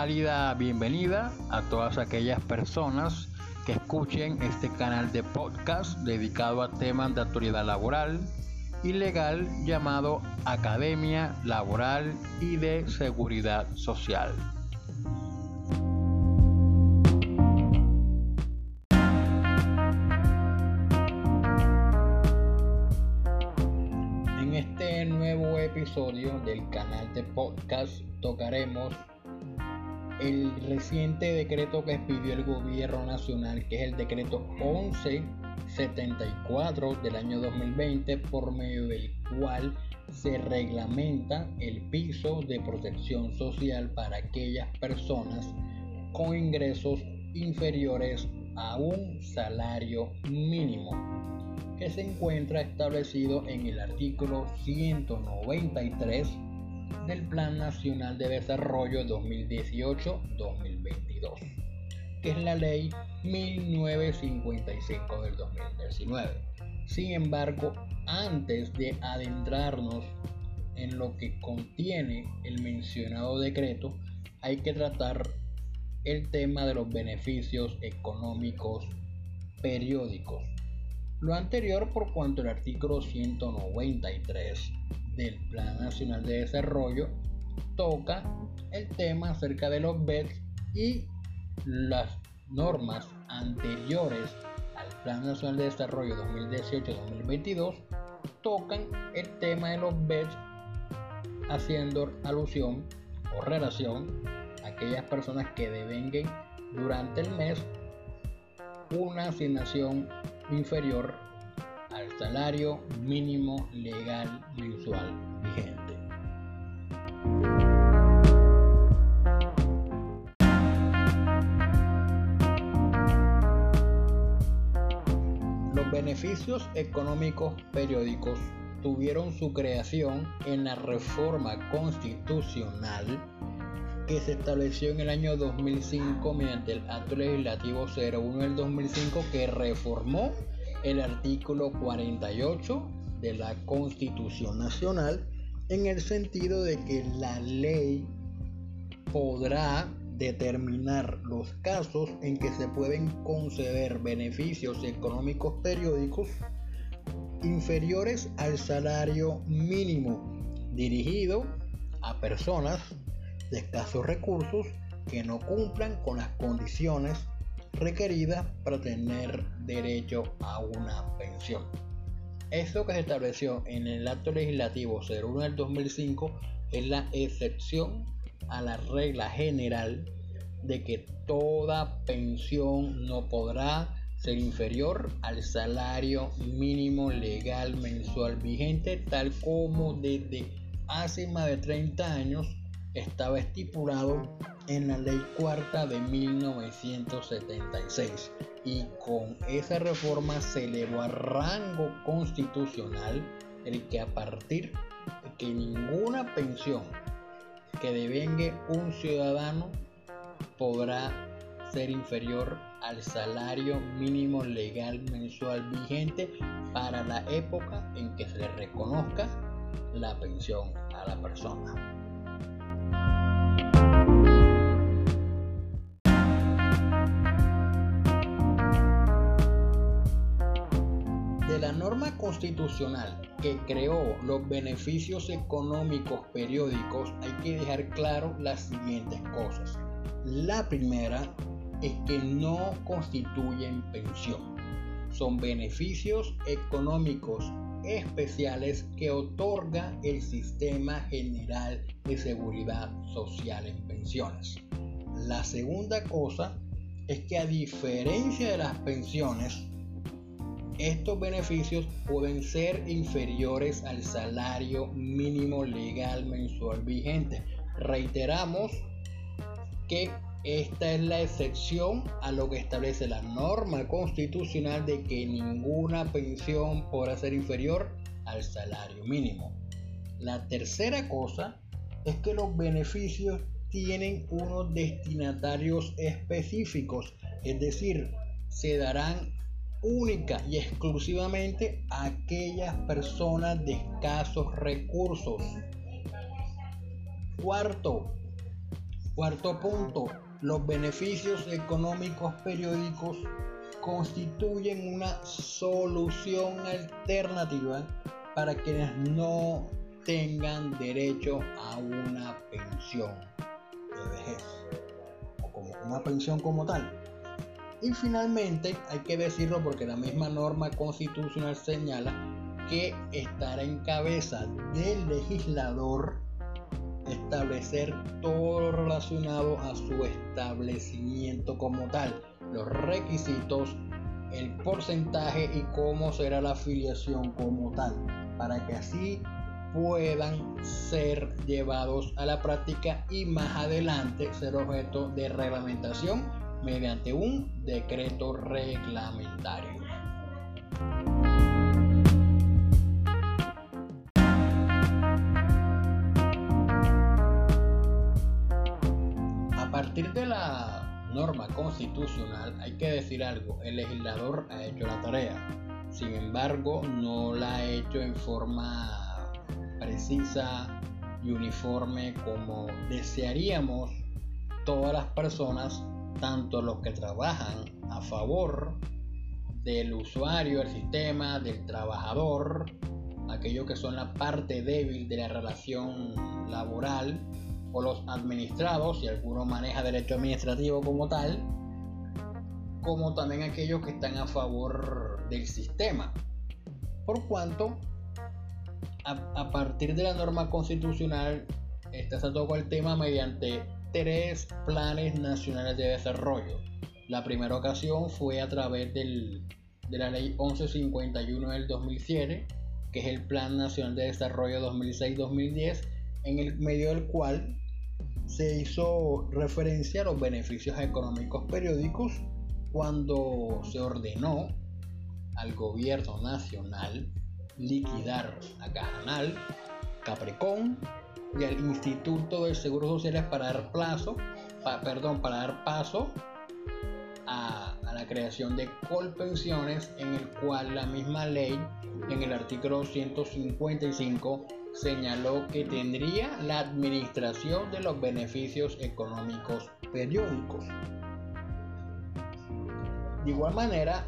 cálida bienvenida a todas aquellas personas que escuchen este canal de podcast dedicado a temas de autoridad laboral y legal llamado Academia Laboral y de Seguridad Social. En este nuevo episodio del canal de podcast tocaremos el reciente decreto que expidió el gobierno nacional, que es el decreto 1174 del año 2020, por medio del cual se reglamenta el piso de protección social para aquellas personas con ingresos inferiores a un salario mínimo que se encuentra establecido en el artículo 193 del Plan Nacional de Desarrollo 2018-2022, que es la ley 1955 del 2019. Sin embargo, antes de adentrarnos en lo que contiene el mencionado decreto, hay que tratar el tema de los beneficios económicos periódicos. Lo anterior por cuanto el artículo 193 del Plan Nacional de Desarrollo toca el tema acerca de los BEDS y las normas anteriores al Plan Nacional de Desarrollo 2018-2022 tocan el tema de los BEDS haciendo alusión o relación a aquellas personas que devenguen durante el mes una asignación inferior salario mínimo legal mensual vigente. Los beneficios económicos periódicos tuvieron su creación en la reforma constitucional que se estableció en el año 2005 mediante el Acto Legislativo 01 del 2005 que reformó el artículo 48 de la Constitución Nacional en el sentido de que la ley podrá determinar los casos en que se pueden conceder beneficios económicos periódicos inferiores al salario mínimo dirigido a personas de escasos recursos que no cumplan con las condiciones requeridas para tener derecho a una pensión. Esto que se estableció en el acto legislativo 01 del 2005 es la excepción a la regla general de que toda pensión no podrá ser inferior al salario mínimo legal mensual vigente tal como desde hace más de 30 años estaba estipulado en la ley cuarta de 1976 y con esa reforma se elevó a rango constitucional el que a partir de que ninguna pensión que devengue un ciudadano podrá ser inferior al salario mínimo legal mensual vigente para la época en que se le reconozca la pensión a la persona. La norma constitucional que creó los beneficios económicos periódicos hay que dejar claro las siguientes cosas. La primera es que no constituyen pensión. Son beneficios económicos especiales que otorga el Sistema General de Seguridad Social en Pensiones. La segunda cosa es que a diferencia de las pensiones, estos beneficios pueden ser inferiores al salario mínimo legal mensual vigente. Reiteramos que esta es la excepción a lo que establece la norma constitucional de que ninguna pensión podrá ser inferior al salario mínimo. La tercera cosa es que los beneficios tienen unos destinatarios específicos, es decir, se darán única y exclusivamente a aquellas personas de escasos recursos. Cuarto, Cuarto punto, los beneficios económicos periódicos constituyen una solución alternativa para quienes no tengan derecho a una pensión de vejez o como una pensión como tal. Y finalmente, hay que decirlo porque la misma norma constitucional señala que estará en cabeza del legislador establecer todo relacionado a su establecimiento como tal, los requisitos, el porcentaje y cómo será la afiliación como tal, para que así puedan ser llevados a la práctica y más adelante ser objeto de reglamentación mediante un decreto reglamentario. Partir de la norma constitucional hay que decir algo, el legislador ha hecho la tarea, sin embargo no la ha hecho en forma precisa y uniforme como desearíamos todas las personas tanto los que trabajan a favor del usuario, del sistema, del trabajador, aquellos que son la parte débil de la relación laboral, o los administrados, si alguno maneja derecho administrativo como tal, como también aquellos que están a favor del sistema. Por cuanto, a, partir de la norma constitucional, esta se tocó el tema mediante tres planes nacionales de desarrollo. La primera ocasión fue a través de la ley 1151 del 2007, que es el Plan Nacional de Desarrollo 2006-2010, en el medio del cual se hizo referencia a los beneficios económicos periódicos cuando se ordenó al gobierno nacional liquidar a Cajanal, Capricorn y al Instituto de Seguros Sociales para dar plazo, perdón, para dar paso a, creación de colpensiones en el cual la misma ley en el artículo 155 señaló que tendría la administración de los beneficios económicos periódicos. De igual manera,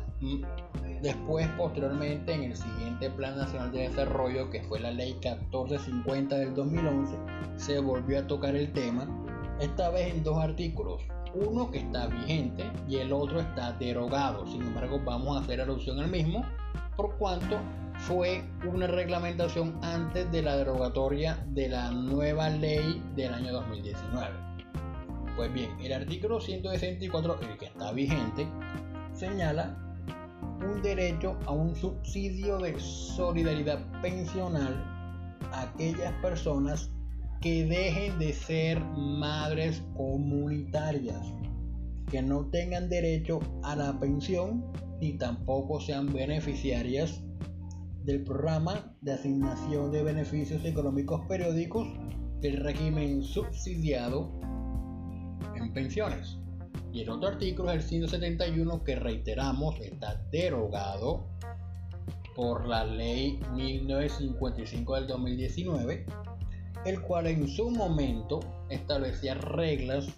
Después, posteriormente, en el siguiente Plan Nacional de Desarrollo, que fue la Ley 1450 del 2011, se volvió a tocar el tema, esta vez en dos artículos, uno que está vigente y el otro está derogado. Sin embargo, vamos a hacer alusión al mismo, por cuanto fue una reglamentación antes de la derogatoria de la nueva ley del año 2019. Pues bien, el artículo 164, el que está vigente, señala un derecho a un subsidio de solidaridad pensional a aquellas personas que dejen de ser madres comunitarias, que no tengan derecho a la pensión ni tampoco sean beneficiarias del programa de asignación de beneficios económicos periódicos del régimen subsidiado en pensiones. Y el otro artículo es el 171 que reiteramos está derogado por la ley 1955 del 2019, el cual en su momento establecía reglas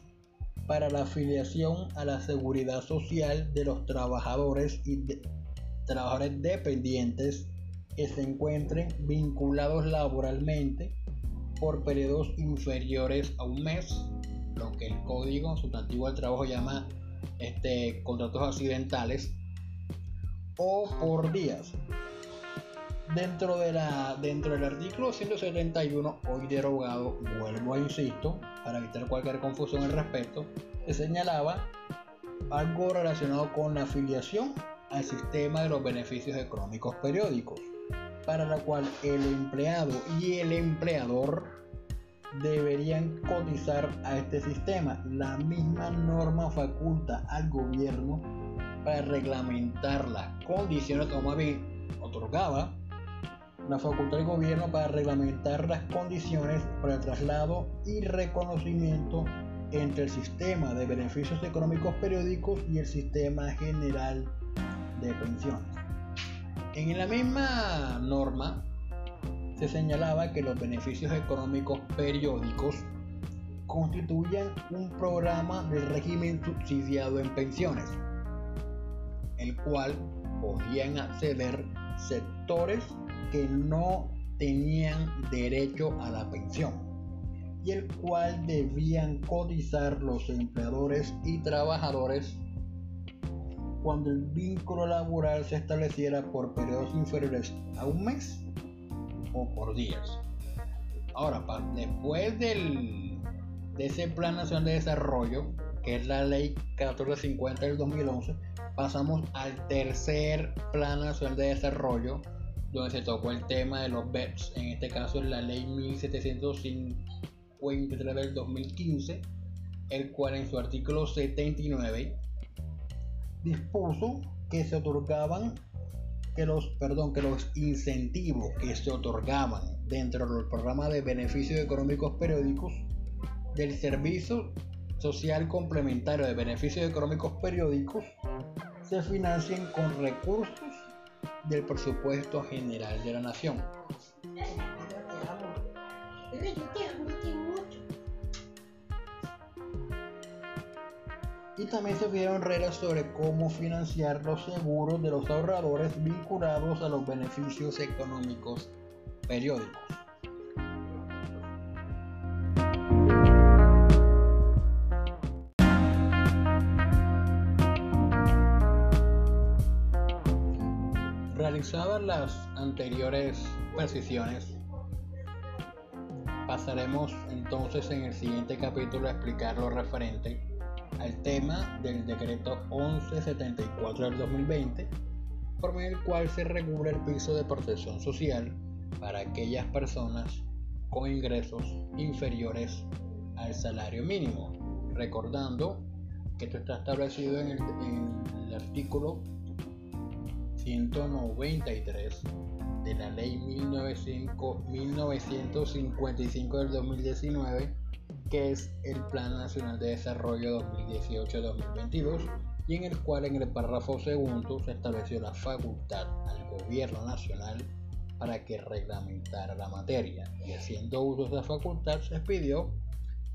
para la afiliación a la seguridad social de los trabajadores y trabajadores dependientes que se encuentren vinculados laboralmente por periodos inferiores a un mes lo que el código sustantivo del trabajo llama este, contratos accidentales o por días. Dentro, de la, dentro del artículo 171, hoy derogado, vuelvo a insisto, para evitar cualquier confusión al respecto, se señalaba algo relacionado con la afiliación al sistema de los beneficios económicos periódicos, para la cual el empleado y el empleador deberían cotizar a este sistema. La misma norma faculta al gobierno para reglamentar las condiciones, bien otorgaba la facultad del gobierno para reglamentar las condiciones para el traslado y reconocimiento entre el sistema de beneficios económicos periódicos y el sistema general de pensiones. En la misma norma se señalaba que los beneficios económicos periódicos constituyen un programa de régimen subsidiado en pensiones, el cual podían acceder sectores que no tenían derecho a la pensión y el cual debían cotizar los empleadores y trabajadores cuando el vínculo laboral se estableciera por periodos inferiores a un mes o por días. Ahora, después del, de ese Plan Nacional de Desarrollo, que es la Ley 1450 del 2011, pasamos al tercer Plan Nacional de Desarrollo, donde se tocó el tema de los BEPS, en este caso es la Ley 1753 del 2015, el cual en su artículo 79 dispuso que se otorgaban que los, perdón, que los incentivos que se otorgaban dentro del programa de beneficios económicos periódicos del Servicio Social Complementario de Beneficios Económicos Periódicos se financien con recursos del presupuesto general de la nación. Y también se dieron reglas sobre cómo financiar los seguros de los ahorradores vinculados a los beneficios económicos periódicos. Anteriores precisiones, pasaremos entonces en el siguiente capítulo a explicar lo referente al tema del decreto 1174 del 2020, por medio del cual se regula el piso de protección social para aquellas personas con ingresos inferiores al salario mínimo. Recordando que esto está establecido en en el artículo 193 de la ley 1955 del 2019 que es el Plan Nacional de Desarrollo 2018-2022 y en el cual en el párrafo segundo se estableció la facultad al gobierno nacional para que reglamentara la materia. Y haciendo uso de esa facultad se expidió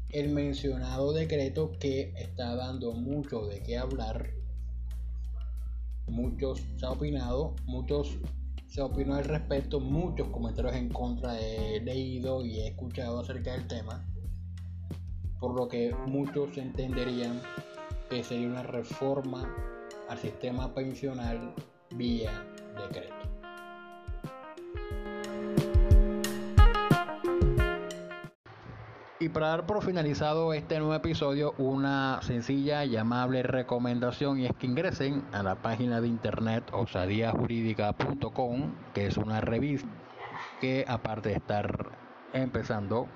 el mencionado decreto que está dando mucho de qué hablar muchos se ha opinado muchos se opinó al respecto muchos comentarios en contra he leído y he escuchado acerca del tema por lo que muchos entenderían que sería una reforma al sistema pensional vía decreto. Y para dar por finalizado este nuevo episodio, una sencilla y amable recomendación y es que ingresen a la página de internet osadiajurídica.com, que es una revista que aparte de estar empezando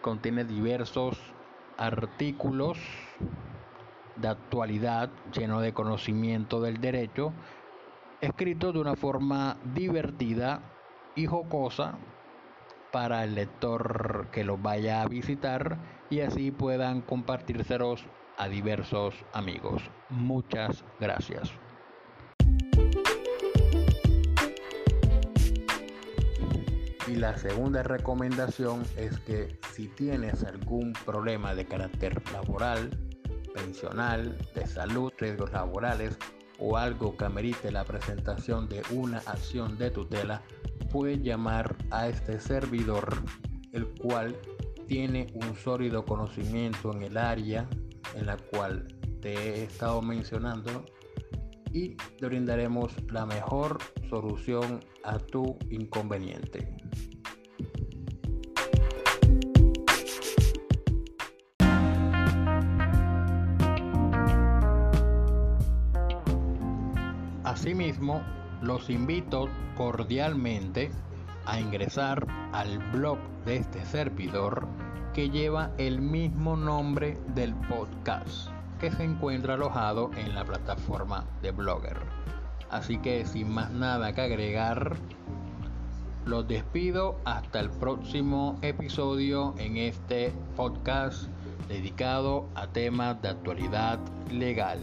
contiene diversos artículos de actualidad lleno de conocimiento del derecho, escritos de una forma divertida y jocosa para el lector que los vaya a visitar y así puedan compartírselos a diversos amigos. Muchas gracias. Y la segunda recomendación es que si tienes algún problema de carácter laboral, pensional, de salud, riesgos laborales o algo que amerite la presentación de una acción de tutela, puedes llamar a este servidor, el cual tiene un sólido conocimiento en el área en la cual te he estado mencionando y te brindaremos la mejor solución a tu inconveniente. Asimismo, los invito cordialmente a ingresar al blog de este servidor que lleva el mismo nombre del podcast que se encuentra alojado en la plataforma de Blogger. Así que sin más nada que agregar, los despido hasta el próximo episodio en este podcast dedicado a temas de actualidad legal.